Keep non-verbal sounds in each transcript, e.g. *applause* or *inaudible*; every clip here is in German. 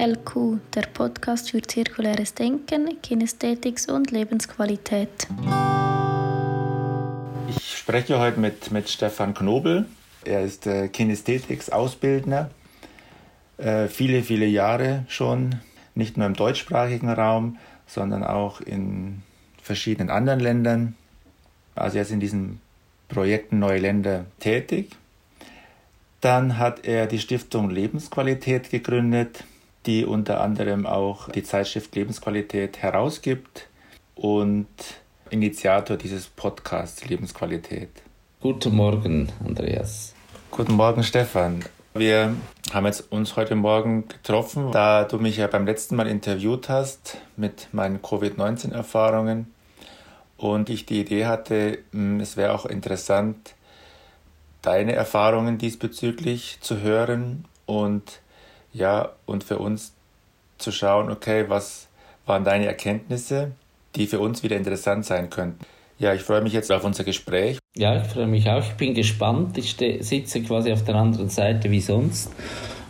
LQ, der Podcast für zirkuläres Denken, Kinästhetics und Lebensqualität. Ich spreche heute mit, mit Stefan Knobel. Er ist äh, Kinästhetics-Ausbildner. Äh, viele, viele Jahre schon, nicht nur im deutschsprachigen Raum, sondern auch in verschiedenen anderen Ländern. Also er ist in diesen Projekten Neue Länder tätig. Dann hat er die Stiftung Lebensqualität gegründet, die unter anderem auch die Zeitschrift Lebensqualität herausgibt und Initiator dieses Podcasts Lebensqualität. Guten Morgen, Andreas. Guten Morgen, Stefan. Wir haben jetzt uns heute Morgen getroffen, da du mich ja beim letzten Mal interviewt hast mit meinen Covid-19-Erfahrungen und ich die Idee hatte, hm, es wäre auch interessant, deine Erfahrungen diesbezüglich zu hören und ja, und für uns zu schauen, okay, was waren deine Erkenntnisse, die für uns wieder interessant sein könnten. Ja, ich freue mich jetzt auf unser Gespräch. Ja, ich freue mich auch. Ich bin gespannt. Ich sitze quasi auf der anderen Seite wie sonst.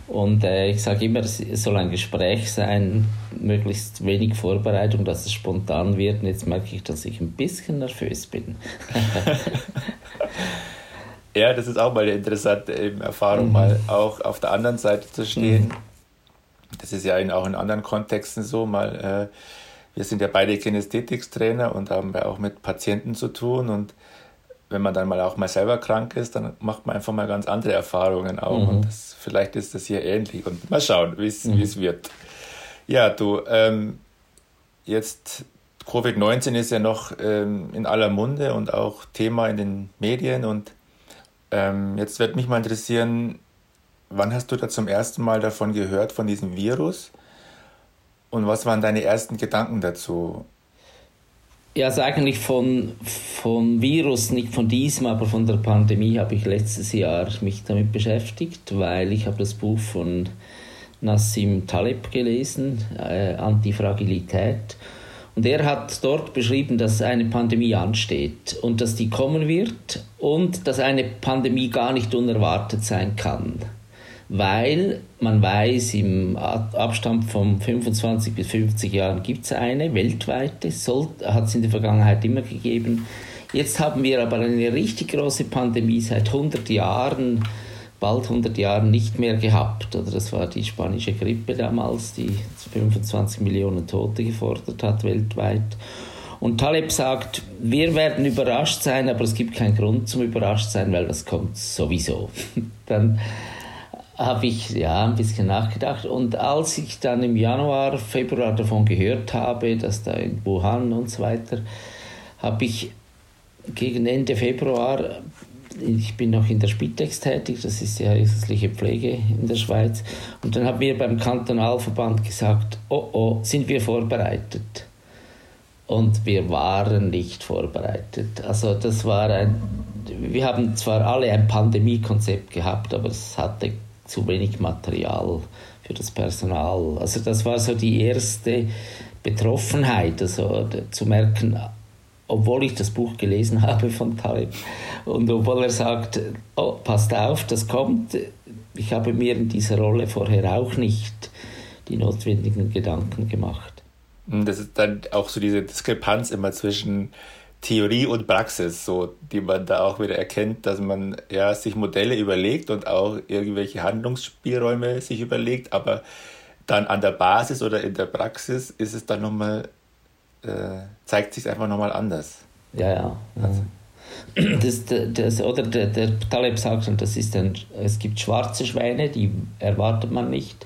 Und äh, ich sage immer, es soll ein Gespräch sein, möglichst wenig Vorbereitung, dass es spontan wird. Und jetzt merke ich, dass ich ein bisschen nervös bin. *laughs* *laughs* Ja, das ist auch mal eine interessante Erfahrung, mhm. mal auch auf der anderen Seite zu stehen. Mhm. Das ist ja in, auch in anderen Kontexten so, mal, äh, wir sind ja beide Kinästhetikstrainer und haben ja auch mit Patienten zu tun und wenn man dann mal auch mal selber krank ist, dann macht man einfach mal ganz andere Erfahrungen auch mhm. und das, vielleicht ist das hier ähnlich und mal schauen, wie es mhm. wird. Ja, du, ähm, jetzt Covid-19 ist ja noch ähm, in aller Munde und auch Thema in den Medien und ähm, jetzt wird mich mal interessieren, wann hast du da zum ersten Mal davon gehört, von diesem Virus? Und was waren deine ersten Gedanken dazu? Ja, also eigentlich von, von Virus, nicht von diesem, aber von der Pandemie habe ich letztes Jahr mich damit beschäftigt, weil ich habe das Buch von Nassim Taleb gelesen, äh, Antifragilität. Und er hat dort beschrieben, dass eine Pandemie ansteht und dass die kommen wird und dass eine Pandemie gar nicht unerwartet sein kann. Weil man weiß, im Abstand von 25 bis 50 Jahren gibt es eine weltweite, hat es in der Vergangenheit immer gegeben. Jetzt haben wir aber eine richtig große Pandemie seit 100 Jahren bald 100 Jahren nicht mehr gehabt. Oder das war die spanische Grippe damals, die 25 Millionen Tote gefordert hat weltweit. Und Taleb sagt, wir werden überrascht sein, aber es gibt keinen Grund zum überrascht sein, weil das kommt sowieso. *laughs* dann habe ich ja ein bisschen nachgedacht und als ich dann im Januar, Februar davon gehört habe, dass da in Wuhan und so weiter, habe ich gegen Ende Februar ich bin noch in der Spitex tätig, das ist die häusliche Pflege in der Schweiz. Und dann haben wir beim Kantonalverband gesagt, oh oh, sind wir vorbereitet? Und wir waren nicht vorbereitet. Also das war ein, wir haben zwar alle ein Pandemiekonzept gehabt, aber es hatte zu wenig Material für das Personal. Also das war so die erste Betroffenheit, also zu merken, obwohl ich das Buch gelesen *laughs* habe von Taleb und obwohl er sagt, oh, passt auf, das kommt, ich habe mir in dieser Rolle vorher auch nicht die notwendigen Gedanken gemacht. Das ist dann auch so diese Diskrepanz immer zwischen Theorie und Praxis, so, die man da auch wieder erkennt, dass man ja, sich Modelle überlegt und auch irgendwelche Handlungsspielräume sich überlegt, aber dann an der Basis oder in der Praxis ist es dann nochmal äh, zeigt sich einfach nochmal anders. Ja, ja. Also. *clears throat* Das, das, oder der, der Taleb sagt schon, das ist ein, es gibt schwarze Schwäne, die erwartet man nicht.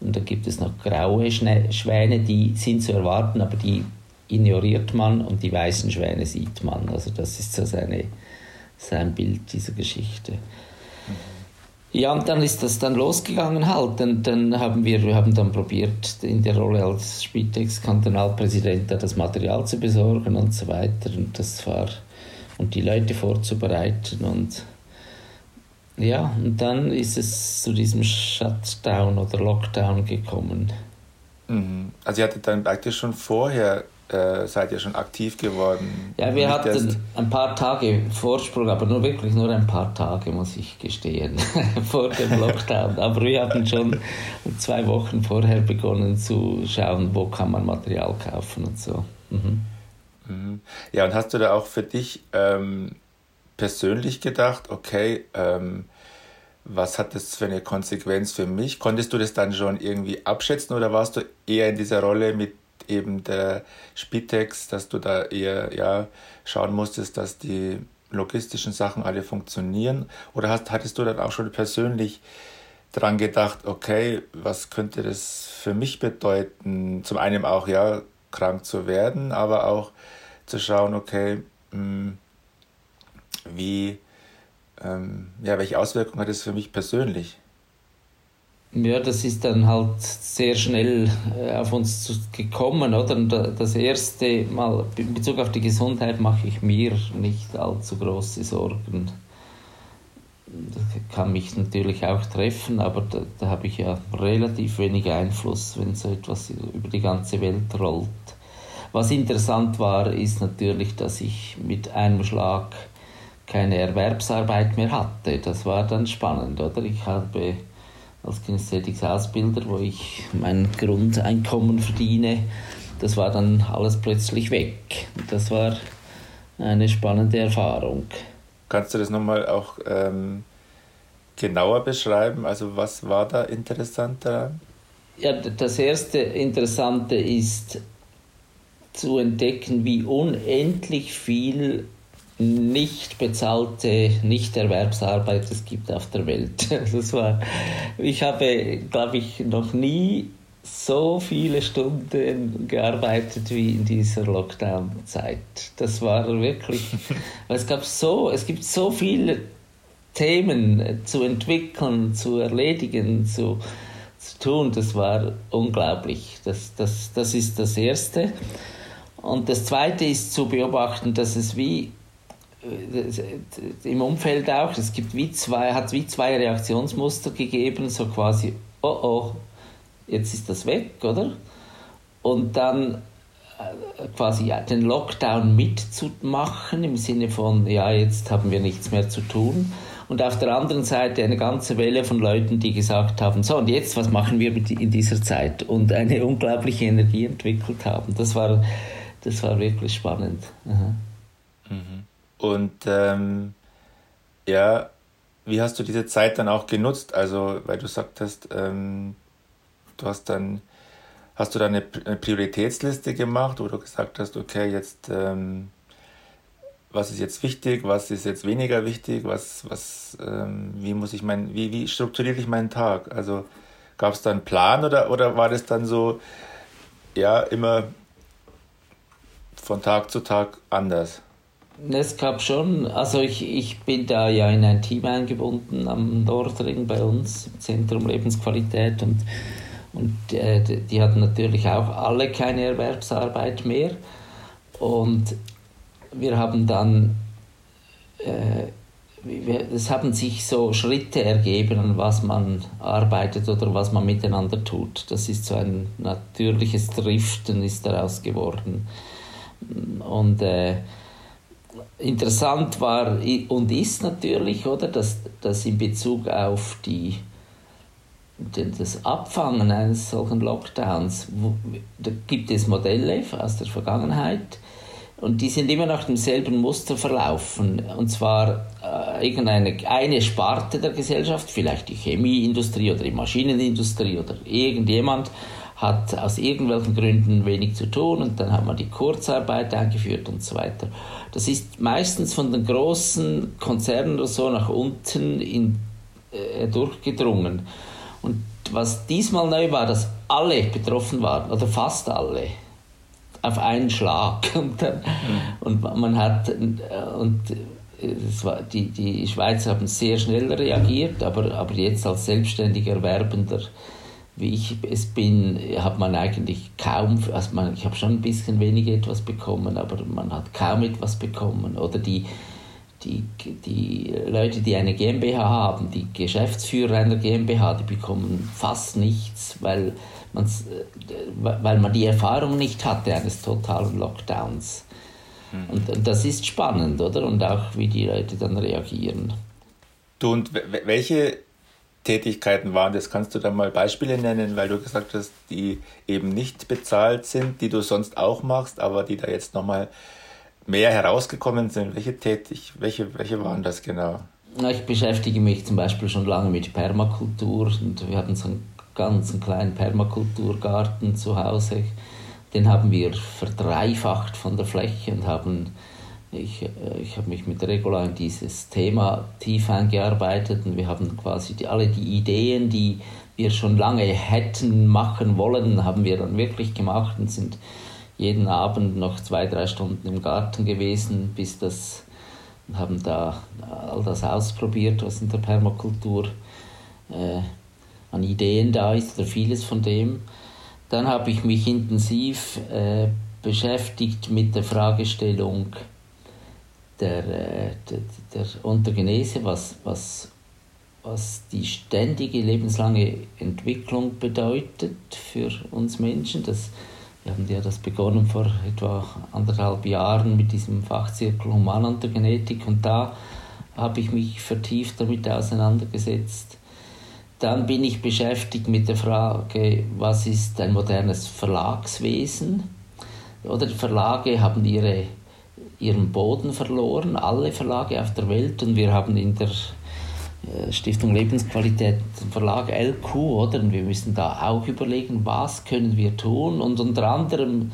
Und dann gibt es noch graue Schwäne, die sind zu erwarten, aber die ignoriert man und die weißen Schwäne sieht man. Also das ist so seine, sein Bild dieser Geschichte. Ja, und dann ist das dann losgegangen halt. Und dann haben wir, wir haben dann probiert, in der Rolle als Spitex-Kantonalpräsident das Material zu besorgen und so weiter. Und das war, und die Leute vorzubereiten. Und ja, und dann ist es zu diesem Shutdown oder Lockdown gekommen. Mhm. Also ihr hattet dann praktisch schon vorher äh, seid ihr schon aktiv geworden? Ja, wir hatten erst... ein paar Tage Vorsprung, aber nur wirklich nur ein paar Tage, muss ich gestehen, *laughs* vor dem Lockdown. aber wir hatten schon zwei Wochen vorher begonnen zu schauen, wo kann man Material kaufen und so. Mhm. mhm. Ja, und hast du da auch für dich ähm, persönlich gedacht, okay, ähm, was hat das für eine Konsequenz für mich? Konntest du das dann schon irgendwie abschätzen oder warst du eher in dieser Rolle mit eben der Spitex, dass du da eher ja, schauen musstest, dass die logistischen Sachen alle funktionieren? Oder hast, hattest du dann auch schon persönlich dran gedacht, okay, was könnte das für mich bedeuten? Zum einen auch, ja, krank zu werden, aber auch zu schauen, okay, hm, wie, ähm, ja, welche Auswirkungen hat es für mich persönlich? Ja, das ist dann halt sehr schnell äh, auf uns gekommen, oder? Und das erste Mal, in Bezug auf die Gesundheit, mache ich mir nicht allzu große Sorgen. Das kann mich natürlich auch treffen, aber da, da habe ich ja relativ wenig Einfluss, wenn so etwas über die ganze Welt rollt. Was interessant war, ist natürlich, dass ich mit einem Schlag keine Erwerbsarbeit mehr hatte. Das war dann spannend, oder? Ich habe als Kinästhetics-Ausbilder, wo ich mein Grundeinkommen verdiene, das war dann alles plötzlich weg. Das war eine spannende Erfahrung. Kannst du das nochmal auch ähm, genauer beschreiben? Also was war da interessant daran? Ja, das erste Interessante ist zu entdecken, wie unendlich viel nicht bezahlte Nichterwerbsarbeit es gibt auf der Welt. *laughs* Das war, ich habe, glaube ich, noch nie so viele Stunden gearbeitet wie in dieser Lockdown-Zeit. Das war wirklich, *laughs* es gab so, es gibt so viele Themen zu entwickeln, zu erledigen, zu, zu tun. Das war unglaublich. Das, das, das ist das Erste. Und das Zweite ist zu beobachten, dass es wie im Umfeld auch, es gibt wie zwei, hat wie zwei Reaktionsmuster gegeben, so quasi, oh oh, jetzt ist das weg, oder? Und dann äh, quasi den Lockdown mitzumachen, im Sinne von, ja, jetzt haben wir nichts mehr zu tun. Und auf der anderen Seite eine ganze Welle von Leuten, die gesagt haben, so und jetzt, was machen wir in dieser Zeit? Und eine unglaubliche Energie entwickelt haben. Das war, das war wirklich spannend. Mhm. Und ähm, ja, wie hast du diese Zeit dann auch genutzt? Also, weil du sagtest, ähm, du hast dann, hast du dann eine, Prioritätsliste gemacht, wo du gesagt hast, okay, jetzt, ähm, was ist jetzt wichtig, was ist jetzt weniger wichtig, was, was, ähm, wie muss ich mein, wie, wie strukturiere ich meinen Tag? Also gab es da einen Plan oder, oder war das dann so, ja, immer von Tag zu Tag anders? Es gab schon, also ich, ich bin da ja in ein Team eingebunden am Nordring bei uns, im Zentrum Lebensqualität und, und äh, die hatten natürlich auch alle keine Erwerbsarbeit mehr und wir haben dann, äh, es haben sich so Schritte ergeben, an was man arbeitet oder was man miteinander tut. Das ist so ein natürliches Driften ist daraus geworden und äh, interessant war und ist natürlich, oder, dass, dass in Bezug auf die, das Abfangen eines solchen Lockdowns, wo, da gibt es Modelle aus der Vergangenheit und die sind immer nach demselben Muster verlaufen. Und zwar äh, irgendeine eine Sparte der Gesellschaft, vielleicht die Chemieindustrie oder die Maschinenindustrie oder irgendjemand, hat aus irgendwelchen Gründen wenig zu tun und dann hat man die Kurzarbeit eingeführt und so weiter. Das ist meistens von den großen Konzernen oder so nach unten in, äh, durchgedrungen. Und was diesmal neu war, dass alle betroffen waren, oder fast alle, auf einen Schlag. *laughs* Und, dann, mhm. und man hat, äh, und es war, die, die Schweizer haben sehr schnell reagiert, aber, aber jetzt als selbstständiger Erwerbender wie ich es bin, hat man eigentlich kaum, also man, ich habe schon ein bisschen weniger etwas bekommen, aber man hat kaum etwas bekommen. Oder die, die, die Leute, die eine GmbH haben, die Geschäftsführer einer GmbH, die bekommen fast nichts, weil, man's, weil man die Erfahrung nicht hatte eines totalen Lockdowns. Mhm. Und, und das ist spannend, oder? Und auch, wie die Leute dann reagieren. Du, und welche Tätigkeiten waren das? Kannst du da mal Beispiele nennen, weil du gesagt hast, die eben nicht bezahlt sind, die du sonst auch machst, aber die da jetzt nochmal mehr herausgekommen sind? Welche, tätig, welche, welche waren das genau? Ich beschäftige mich zum Beispiel schon lange mit Permakultur und wir haben so einen ganz kleinen Permakulturgarten zu Hause. Den haben wir verdreifacht von der Fläche und haben ich, äh, ich habe mich mit Regula in dieses Thema tief eingearbeitet und wir haben quasi die, alle die Ideen, die wir schon lange hätten machen wollen, haben wir dann wirklich gemacht und sind jeden Abend noch zwei, drei Stunden im Garten gewesen, bis das haben da all das ausprobiert, was in der Permakultur äh, an Ideen da ist oder vieles von dem. Dann habe ich mich intensiv äh, beschäftigt mit der Fragestellung der, äh, der, der Ontogenese, was, was, was die ständige lebenslange Entwicklung bedeutet für uns Menschen. Das, wir haben ja das begonnen vor etwa anderthalb Jahren mit diesem Fachzirkel Humanontogenetik und da habe ich mich vertieft damit auseinandergesetzt. Dann bin ich beschäftigt mit der Frage, was ist ein modernes Verlagswesen? Oder Verlage haben ihre ihren Boden verloren, alle Verlage auf der Welt. Und wir haben in der äh, Stiftung Lebensqualität Verlag LQ, oder? Und wir müssen da auch überlegen, was können wir tun. Und unter anderem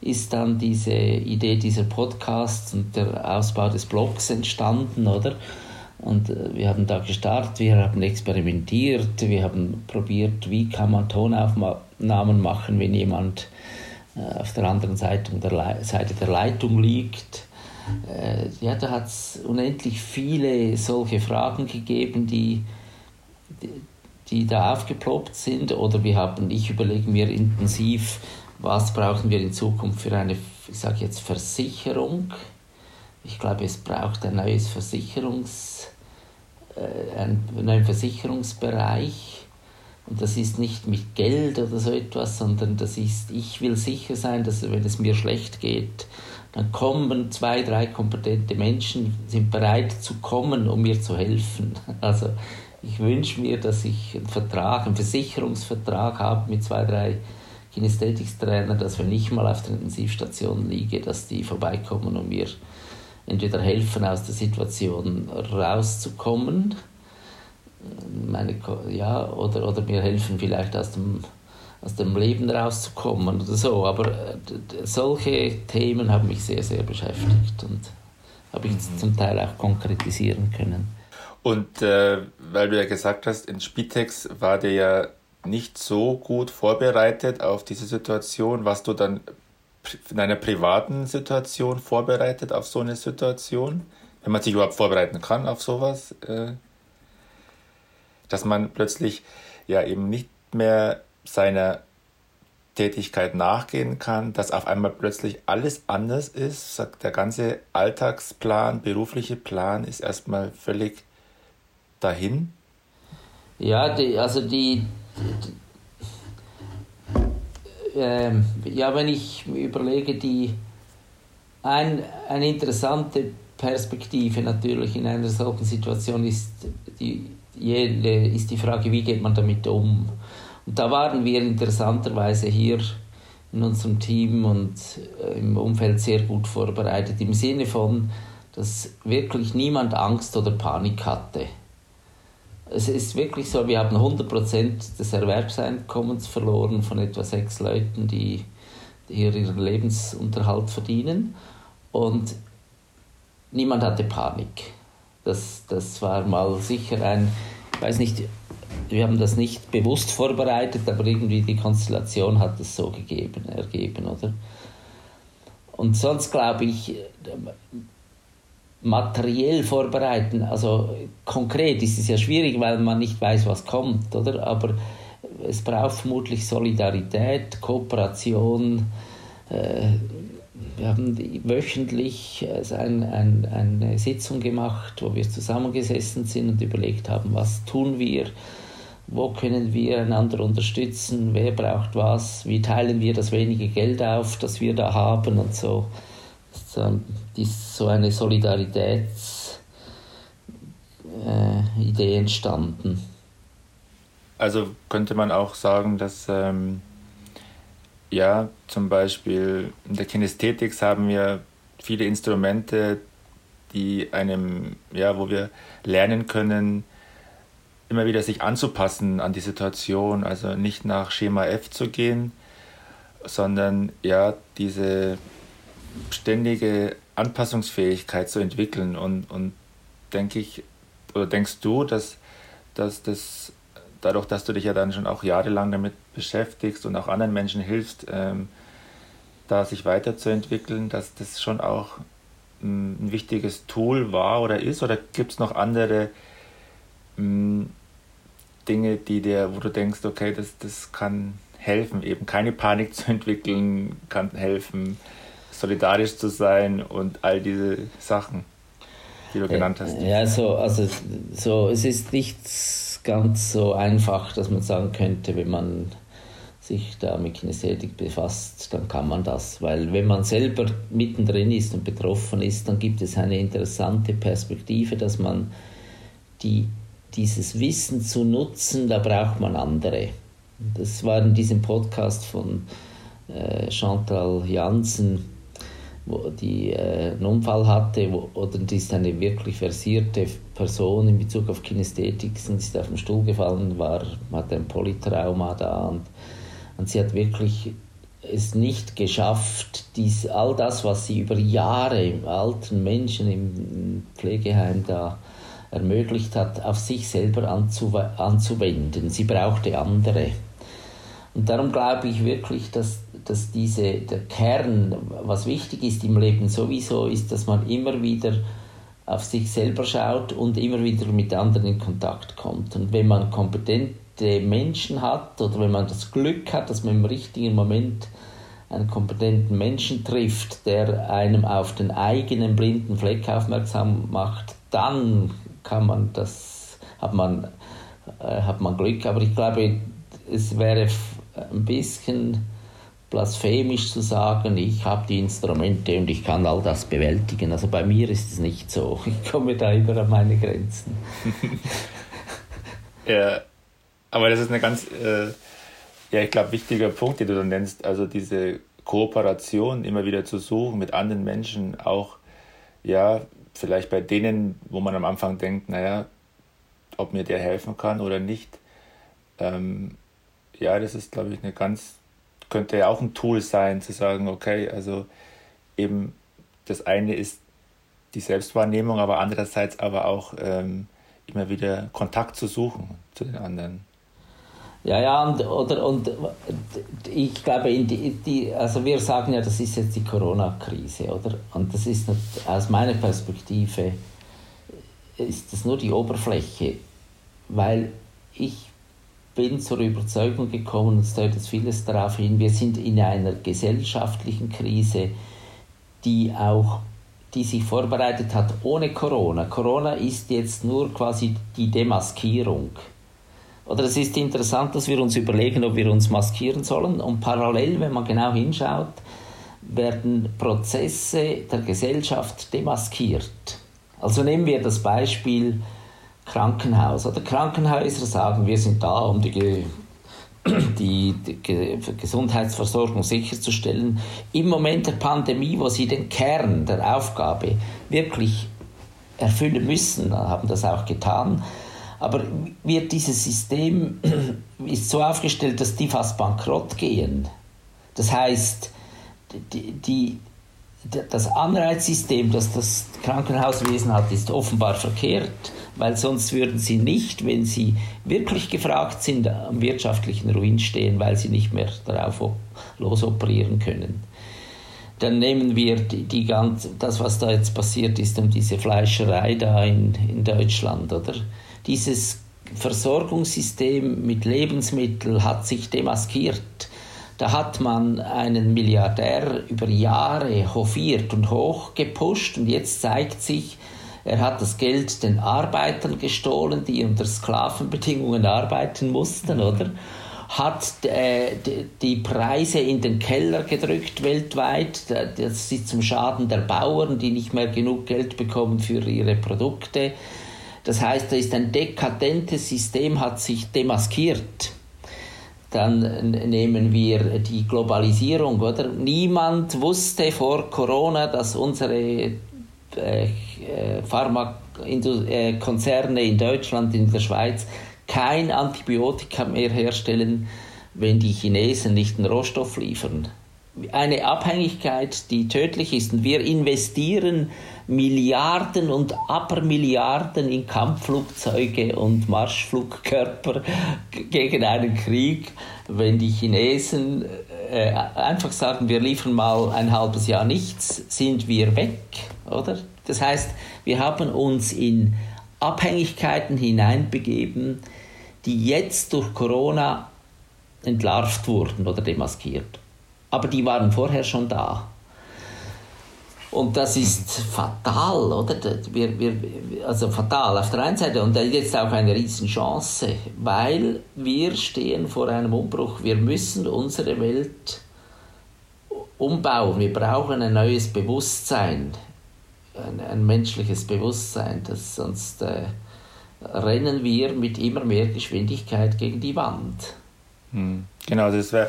ist dann diese Idee dieser Podcasts und der Ausbau des Blogs entstanden, oder? Und äh, wir haben da gestartet, wir haben experimentiert, wir haben probiert, wie kann man Tonaufnahmen machen, wenn jemand äh, auf der anderen Seite der, Leitung liegt ja, da hat es unendlich viele solche Fragen gegeben, die, die, die da aufgeploppt sind. Oder wir haben, ich überlege mir intensiv, was brauchen wir in Zukunft für eine, ich sage jetzt Versicherung. Ich glaube, es braucht ein neues Versicherungs, äh, einen neuen Versicherungsbereich. Und das ist nicht mit Geld oder so etwas, sondern das ist, ich will sicher sein, dass wenn es mir schlecht geht, dann kommen zwei, drei kompetente Menschen, sind bereit zu kommen, um mir zu helfen. *laughs* Also ich wünsche mir, dass ich einen Vertrag, einen Versicherungsvertrag habe mit zwei, drei Kinesthetikstrainern, dass wenn ich mal auf der Intensivstation liege, dass die vorbeikommen und mir entweder helfen, aus der Situation rauszukommen, meine, ja, oder, oder mir helfen vielleicht aus dem aus dem Leben rauszukommen oder so. Aber äh, solche Themen haben mich sehr, sehr beschäftigt und habe ich mhm. zum Teil auch konkretisieren können. Und äh, weil du ja gesagt hast, in Spitex war der ja nicht so gut vorbereitet auf diese Situation. Warst du dann in einer privaten Situation vorbereitet auf so eine Situation? Wenn man sich überhaupt vorbereiten kann auf sowas? Äh, dass man plötzlich ja eben nicht mehr seiner Tätigkeit nachgehen kann, dass auf einmal plötzlich alles anders ist. Der ganze Alltagsplan, berufliche Plan ist erstmal völlig dahin. Ja, die, also die, die äh, ja, wenn ich überlege, die ein, eine interessante Perspektive natürlich in einer solchen Situation ist die, ist die Frage, wie geht man damit um? Und da waren wir interessanterweise hier in unserem Team und äh, im Umfeld sehr gut vorbereitet, im Sinne von, dass wirklich niemand Angst oder Panik hatte. Es ist wirklich so, wir haben 100% des Erwerbseinkommens verloren von etwa sechs Leuten, die hier ihren Lebensunterhalt verdienen. Und niemand hatte Panik. Das, das war mal sicher ein, ich weiß nicht, wir haben das nicht bewusst vorbereitet, aber irgendwie die Konstellation hat es so gegeben, ergeben, oder? Und sonst glaube ich, materiell vorbereiten, also konkret ist es ja schwierig, weil man nicht weiß, was kommt, oder? Aber es braucht vermutlich Solidarität, Kooperation, äh, wir haben wöchentlich also ein, ein, eine Sitzung gemacht, wo wir zusammengesessen sind und überlegt haben, was tun wir, wo können wir einander unterstützen, wer braucht was, wie teilen wir das wenige Geld auf, das wir da haben und so. Das ist so eine Solidaritätsidee äh, entstanden. Also könnte man auch sagen, dass ähm, ja zum Beispiel in der Kinästhetik haben wir viele Instrumente, die einem, ja, wo wir lernen können, immer wieder sich anzupassen an die Situation, also nicht nach Schema F zu gehen, sondern ja, diese ständige Anpassungsfähigkeit zu entwickeln. Und, und denke ich, oder denkst du, dass, dass das dadurch, dass du dich ja dann schon auch jahrelang damit beschäftigst und auch anderen Menschen hilfst, ähm, da sich weiterzuentwickeln, dass das schon auch ein, ein wichtiges Tool war oder ist? Oder gibt es noch andere mh, Dinge, die dir, wo du denkst, okay, das, das kann helfen, eben keine Panik *laughs* zu entwickeln, kann helfen, solidarisch zu sein und all diese Sachen, die du äh, genannt hast. Ja, so, also so, es ist nichts ganz so einfach, dass man sagen könnte, wenn man sich da mit Kinästhetik befasst, dann kann man das. Weil wenn man selber mittendrin ist und betroffen ist, dann gibt es eine interessante Perspektive, dass man die dieses Wissen zu nutzen, da braucht man andere. Das war in diesem Podcast von äh, Chantal Janssen, die äh, einen Unfall hatte, oder die ist eine wirklich versierte Person in Bezug auf Kinästhetik, sie ist auf den Stuhl gefallen, war, hatte ein Polytrauma da und, und sie hat wirklich es nicht geschafft, dies, all das, was sie über Jahre im alten Menschen im Pflegeheim da ermöglicht hat, auf sich selber anzuwenden. Sie brauchte andere. Und darum glaube ich wirklich, dass, dass diese, der Kern, was wichtig ist im Leben sowieso, ist, dass man immer wieder auf sich selber schaut und immer wieder mit anderen in Kontakt kommt. Und wenn man kompetente Menschen hat oder wenn man das Glück hat, dass man im richtigen Moment einen kompetenten Menschen trifft, der einem auf den eigenen blinden Fleck aufmerksam macht, dann kann man das, hat man, äh, hat man Glück. Aber ich glaube, es wäre ein bisschen blasphemisch zu sagen, ich habe die Instrumente und ich kann all das bewältigen. Also bei mir ist es nicht so. *laughs* Ich komme da immer an meine Grenzen. *laughs* ja, aber das ist eine ganz, äh, ja, ich glaube, wichtiger Punkt, den du da nennst. Also diese Kooperation immer wieder zu suchen mit anderen Menschen, auch ja, vielleicht bei denen, wo man am Anfang denkt, naja, ob mir der helfen kann oder nicht. Ähm, ja, das ist, glaube ich, eine ganz, könnte ja auch ein Tool sein, zu sagen, okay, also eben das eine ist die Selbstwahrnehmung, aber andererseits aber auch ähm, immer wieder Kontakt zu suchen zu den anderen. Ja, ja, und, oder, und ich glaube, die, die, also wir sagen ja, das ist jetzt die Corona-Krise, oder? Und das ist aus meiner Perspektive ist das nur die Oberfläche, weil ich bin zur Überzeugung gekommen, es deutet vieles darauf hin, wir sind in einer gesellschaftlichen Krise, die auch die sich vorbereitet hat ohne Corona. Corona ist jetzt nur quasi die Demaskierung oder es ist interessant, dass wir uns überlegen, ob wir uns maskieren sollen. Und parallel, wenn man genau hinschaut, werden Prozesse der Gesellschaft demaskiert. Also nehmen wir das Beispiel Krankenhaus. Oder Krankenhäuser sagen, wir sind da, um die, die, die Gesundheitsversorgung sicherzustellen. Im Moment der Pandemie, wo sie den Kern der Aufgabe wirklich erfüllen müssen, haben das auch getan, aber wird dieses System *clears throat* ist so aufgestellt, dass die fast bankrott gehen. Das heißt, die, die, das Anreizsystem, das das Krankenhauswesen hat, ist offenbar verkehrt, weil sonst würden sie nicht, wenn sie wirklich gefragt sind, am wirtschaftlichen Ruin stehen, weil sie nicht mehr darauf losoperieren können. Dann nehmen wir die, die ganz, das, was da jetzt passiert ist, um diese Fleischerei da in, in Deutschland, oder? dieses Versorgungssystem mit Lebensmitteln hat sich demaskiert. Da hat man einen Milliardär über Jahre hofiert und hoch gepusht und jetzt zeigt sich, er hat das Geld den Arbeitern gestohlen, die unter Sklavenbedingungen arbeiten mussten, oder? Hat äh, die Preise in den Keller gedrückt weltweit. Das ist zum Schaden der Bauern, die nicht mehr genug Geld bekommen für ihre Produkte. Das heißt, da ist ein dekadentes System, hat sich demaskiert. Dann nehmen wir die Globalisierung, oder? Niemand wusste vor Corona, dass unsere Pharmakonzerne in Deutschland, in der Schweiz kein Antibiotika mehr herstellen, wenn die Chinesen nicht den Rohstoff liefern. Eine Abhängigkeit, die tödlich ist. Und wir investieren Milliarden und Abermilliarden in Kampfflugzeuge und Marschflugkörper gegen einen Krieg, wenn die Chinesen äh, einfach sagen, wir liefern mal ein halbes Jahr nichts, sind wir weg, oder? Das heißt, wir haben uns in Abhängigkeiten hineinbegeben, die jetzt durch Corona entlarvt wurden oder demaskiert. Aber die waren vorher schon da. Und das ist fatal, oder? Wir, wir, also fatal auf der einen Seite und jetzt auch eine Riesenchance, weil wir stehen vor einem Umbruch. Wir müssen unsere Welt umbauen. Wir brauchen ein neues Bewusstsein, ein, ein menschliches Bewusstsein, das sonst äh, rennen wir mit immer mehr Geschwindigkeit gegen die Wand. Hm. Genau, das wäre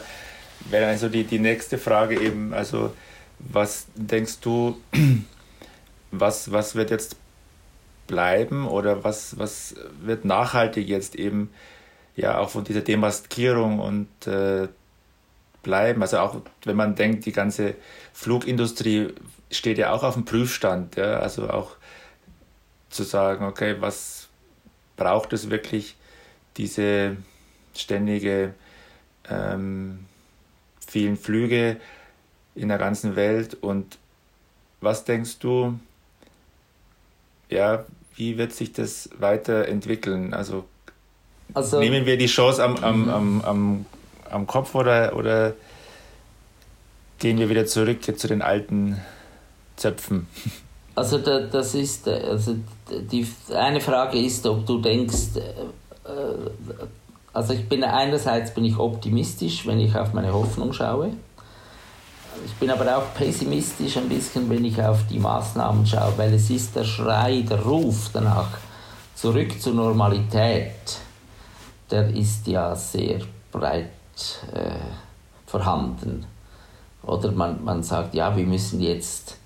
wär also die, die nächste Frage eben, also was denkst du, *clears throat* was, was wird jetzt bleiben oder was, was wird nachhaltig jetzt eben ja auch von dieser Demaskierung und äh, bleiben? Also auch wenn man denkt, die ganze Flugindustrie steht ja auch auf dem Prüfstand, ja? also auch zu sagen, okay, was braucht es wirklich, diese ständige ähm, vielen Flüge, in der ganzen Welt. Und was denkst du, ja, wie wird sich das weiterentwickeln? Also, also nehmen wir die Chance am, am, mhm. am, am, am Kopf oder, oder gehen wir wieder zurück zu den alten Zöpfen? Also das ist, also die eine Frage ist, ob du denkst, also ich bin einerseits bin ich optimistisch, wenn ich auf meine Hoffnung schaue. Ich bin aber auch pessimistisch ein bisschen, wenn ich auf die Maßnahmen schaue, weil es ist der Schrei, der Ruf danach zurück zur Normalität, der ist ja sehr breit äh, vorhanden. Oder man, man sagt, ja, wir müssen jetzt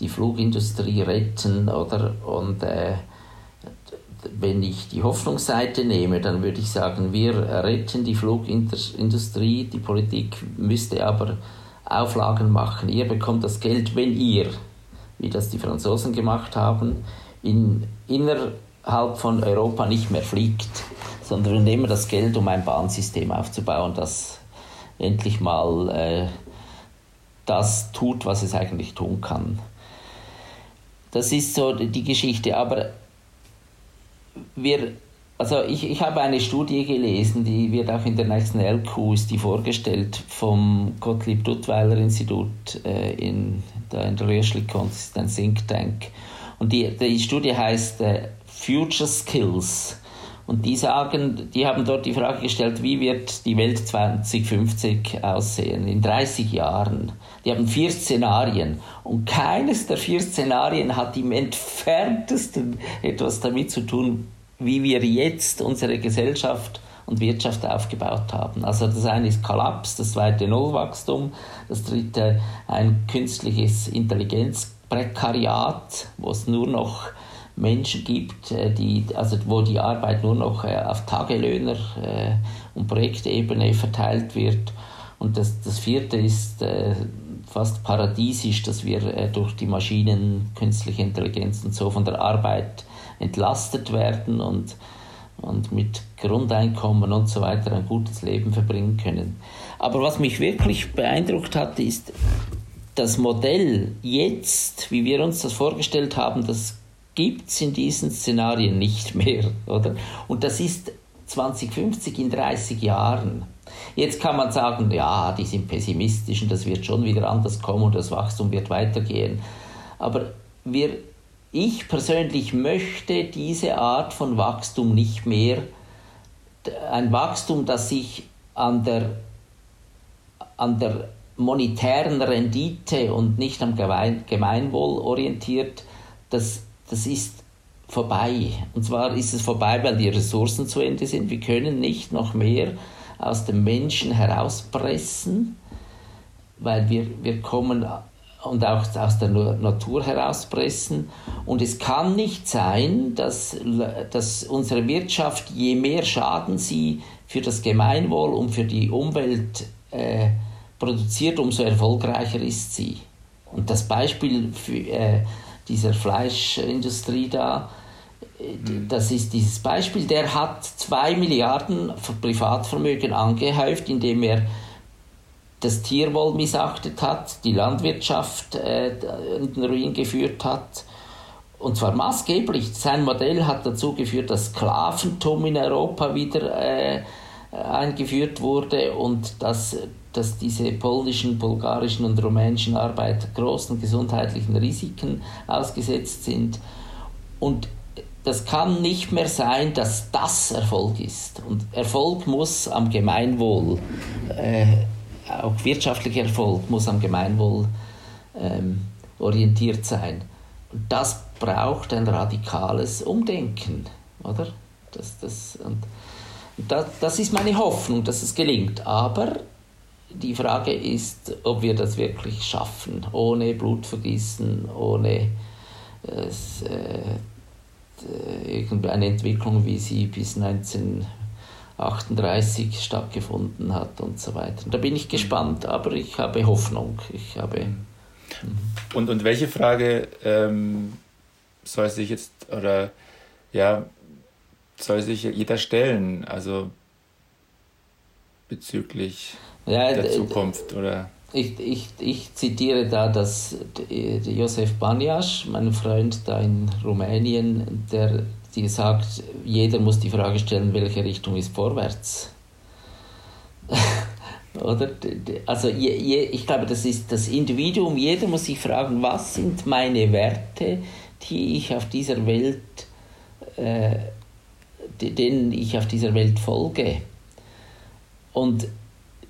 die Flugindustrie retten, oder? Und äh, wenn ich die Hoffnungsseite nehme, dann würde ich sagen, wir retten die Flugindustrie, die Politik müsste aber Auflagen machen. Ihr bekommt das Geld, wenn ihr, wie das die Franzosen gemacht haben, in, innerhalb von Europa nicht mehr fliegt, sondern wir nehmen das Geld, um ein Bahnsystem aufzubauen, das endlich mal äh, das tut, was es eigentlich tun kann. Das ist so die Geschichte, aber wir also ich, ich habe eine Studie gelesen, die wird auch in der nächsten LQ ist die vorgestellt vom Gottlieb Duttweiler Institut äh, in, da in der Röschlikon, das ein Think Tank. Und die, die Studie heißt äh, Future Skills. Und die sagen, die haben dort die Frage gestellt, wie wird die Welt 2050 aussehen, in 30 Jahren. Die haben vier Szenarien und keines der vier Szenarien hat im entferntesten etwas damit zu tun, wie wir jetzt unsere Gesellschaft und Wirtschaft aufgebaut haben. Also das eine ist Kollaps, das zweite Nullwachstum, das dritte ein künstliches Intelligenzprekariat, wo es nur noch Menschen gibt, äh, die, also wo die Arbeit nur noch äh, auf Tagelöhner äh, und Projektebene verteilt wird. Und das, das vierte ist fast paradiesisch, dass wir durch die Maschinen, künstliche Intelligenz und so von der Arbeit entlastet werden und, und mit Grundeinkommen und so weiter ein gutes Leben verbringen können. Aber was mich wirklich beeindruckt hat, ist, das Modell jetzt, wie wir uns das vorgestellt haben, das gibt es in diesen Szenarien nicht mehr. *laughs* Oder? Und das ist 2050 in 30 Jahren. Jetzt kann man sagen, ja, die sind pessimistisch und das wird schon wieder anders kommen und das Wachstum wird weitergehen. Aber wir, ich persönlich möchte diese Art von Wachstum nicht mehr. Ein Wachstum, das sich an der, an der monetären Rendite und nicht am Gemeinwohl orientiert, das, das ist vorbei. Und zwar ist es vorbei, weil die Ressourcen zu Ende sind. Wir können nicht noch mehr aus dem Menschen herauspressen, weil wir, wir kommen und auch aus der Natur herauspressen. Und es kann nicht sein, dass, dass unsere Wirtschaft, je mehr Schaden sie für das Gemeinwohl und für die Umwelt äh, produziert, umso erfolgreicher ist sie. Und das Beispiel für, äh, dieser Fleischindustrie da, mhm. das ist dieses Beispiel, der hat zwei Milliarden Privatvermögen angehäuft, indem er das Tierwohl missachtet hat, die Landwirtschaft äh, in den Ruin geführt hat. Und zwar maßgeblich. Sein Modell hat dazu geführt, dass Sklaventum in Europa wieder äh, eingeführt wurde und dass, dass diese polnischen, bulgarischen und rumänischen Arbeiter großen gesundheitlichen Risiken ausgesetzt sind. Und das kann nicht mehr sein, dass das Erfolg ist. Und Erfolg muss am Gemeinwohl, äh, auch wirtschaftlicher Erfolg muss am Gemeinwohl ähm, orientiert sein. Und das braucht ein radikales Umdenken, oder? Das, das, und das, das ist meine Hoffnung, dass es gelingt. Aber die Frage ist, ob wir das wirklich schaffen, ohne Blutvergießen, ohne äh, irgendeine Entwicklung, wie sie bis 1938 stattgefunden hat und so weiter. Da bin ich gespannt, aber ich habe Hoffnung. Ich habe, mhm. und, und welche Frage ähm, soll sich jetzt, oder ja, soll sich jeder stellen, also bezüglich ja, der Zukunft, oder? Ich, ich, ich zitiere da das Josef Banyasch, mein Freund da in Rumänien, der die sagt, jeder muss die Frage stellen, welche Richtung ist vorwärts. *laughs* Oder? Also je, je, ich glaube, das ist das Individuum, jeder muss sich fragen, was sind meine Werte, die ich auf dieser Welt äh, denen ich auf dieser Welt folge. Und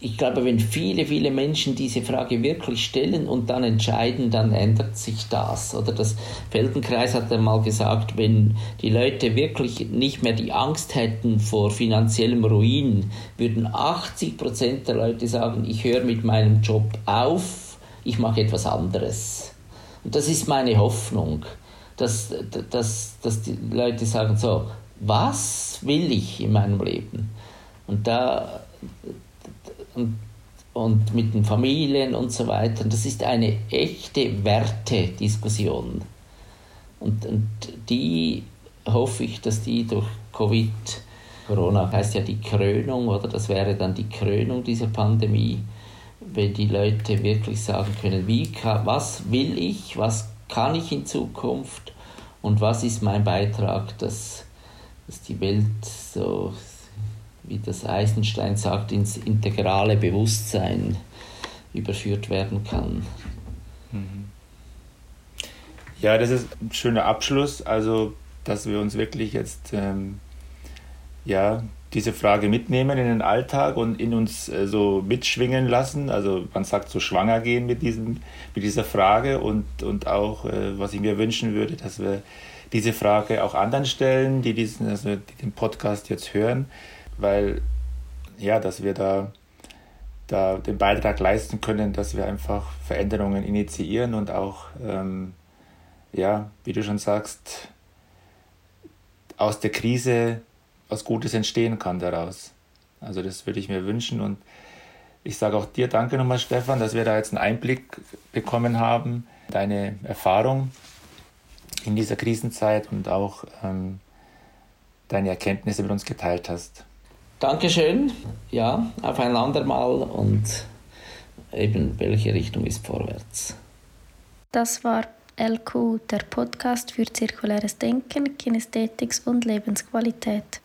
ich glaube, wenn viele, viele Menschen diese Frage wirklich stellen und dann entscheiden, dann ändert sich das. Oder das Feldenkreis hat einmal gesagt, wenn die Leute wirklich nicht mehr die Angst hätten vor finanziellem Ruin, würden 80 Prozent der Leute sagen, ich höre mit meinem Job auf, ich mache etwas anderes. Und das ist meine Hoffnung, dass, dass, dass die Leute sagen, so, was will ich in meinem Leben? Und da und, und mit den Familien und so weiter. Das ist eine echte Wertediskussion. Und, und die hoffe ich, dass die durch Covid, Corona heißt ja die Krönung, oder das wäre dann die Krönung dieser Pandemie, wenn die Leute wirklich sagen können, wie was will ich, was kann ich in Zukunft und was ist mein Beitrag, dass dass die Welt so, wie das Eisenstein sagt, ins integrale Bewusstsein überführt werden kann. Mhm. Ja, das ist ein schöner Abschluss, also dass wir uns wirklich jetzt ähm, ja, diese Frage mitnehmen in den Alltag und in uns äh, so mitschwingen lassen. Also man sagt so schwanger gehen mit, diesem, mit dieser Frage und, und auch, äh, was ich mir wünschen würde, dass wir diese Frage auch anderen stellen, die, diesen, also die den Podcast jetzt hören, weil ja, dass wir da, da den Beitrag leisten können, dass wir einfach Veränderungen initiieren und auch, ähm, ja, wie du schon sagst, aus der Krise was Gutes entstehen kann daraus. Also das würde ich mir wünschen und ich sage auch dir danke nochmal, Stefan, dass wir da jetzt einen Einblick bekommen haben, deine Erfahrung in dieser Krisenzeit und auch ähm, deine Erkenntnisse mit uns geteilt hast. Dankeschön. Ja, auf ein andermal und eben welche Richtung ist vorwärts. Das war LQ, der Podcast für zirkuläres Denken, Kinästhetik und Lebensqualität.